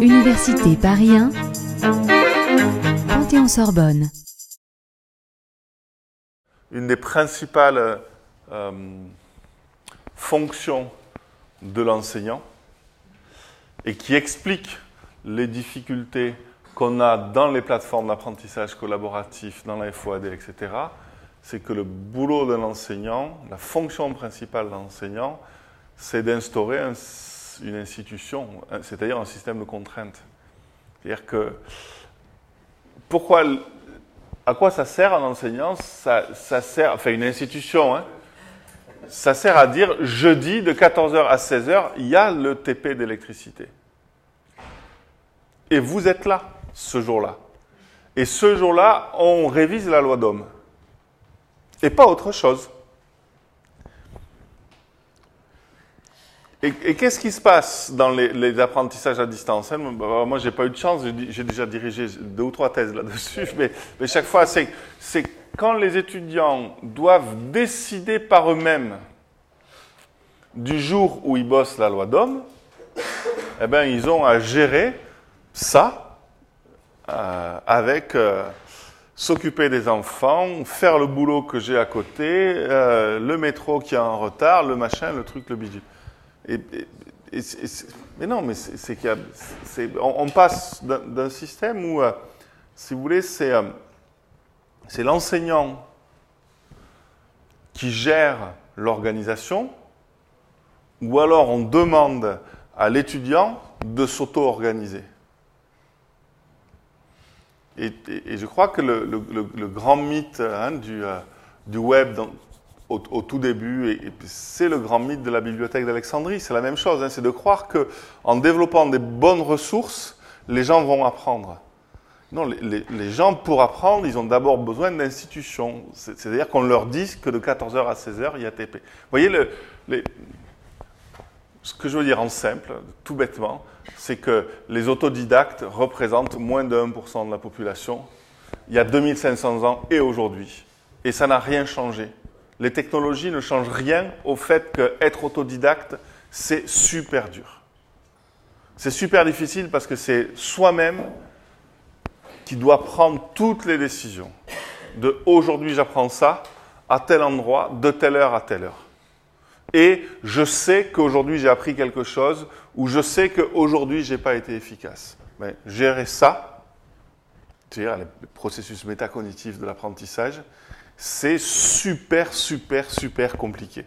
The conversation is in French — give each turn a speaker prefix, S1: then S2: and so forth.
S1: Université Paris 1, Panthéon-Sorbonne.
S2: Une des principales euh, fonctions de l'enseignant et qui explique les difficultés qu'on a dans les plateformes d'apprentissage collaboratif, dans la FOAD, etc., c'est que le boulot d'un enseignant, la fonction principale d'un enseignant, c'est d'instaurer une institution, c'est-à-dire un système de contraintes. C'est-à-dire que, pourquoi, à quoi ça sert un enseignant? Ça, sert, enfin une institution, hein, ça sert à dire jeudi de 14h à 16h, il y a le TP d'électricité. Et vous êtes là ce jour-là. Et ce jour-là, on révise la loi d'homme. Et pas autre chose. Et, qu'est-ce qui se passe dans les, apprentissages à distance hein? bah, Moi, j'ai pas eu de chance, j'ai déjà dirigé deux ou trois thèses là-dessus, mais, chaque fois, c'est quand les étudiants doivent décider par eux-mêmes du jour où ils bossent la loi d'homme, eh ben, ils ont à gérer ça euh, avec euh, s'occuper des enfants, faire le boulot que j'ai à côté, euh, le métro qui est en retard, le machin, le truc, le bijou. Mais non, mais c'est qu'il on, passe d'un système où, si vous voulez, c'est c'est l'enseignant qui gère l'organisation, ou alors on demande à l'étudiant de s'auto-organiser. Et, je crois que le, grand mythe hein, euh, du, web au, tout début, et, c'est le grand mythe de la bibliothèque d'Alexandrie, c'est la même chose, hein, c'est de croire qu'en développant des bonnes ressources, les gens vont apprendre. Non, les, gens, pour apprendre, ils ont d'abord besoin d'institutions. C'est-à-dire qu'on leur dise que de 14h à 16h, il y a TP. Vous voyez, ce que je veux dire en simple, tout bêtement, c'est que les autodidactes représentent moins de 1% de la population il y a 2500 ans et aujourd'hui. Et ça n'a rien changé. Les technologies ne changent rien au fait qu'être autodidacte, c'est super dur. C'est super difficile parce que c'est soi-même qui doit prendre toutes les décisions. De aujourd'hui j'apprends ça, à tel endroit, de telle heure à telle heure. Et je sais qu'aujourd'hui j'ai appris quelque chose, ou je sais qu'aujourd'hui j'ai pas été efficace. Mais gérer ça, c'est-à-dire le processus métacognitif de l'apprentissage, c'est super, super, super compliqué.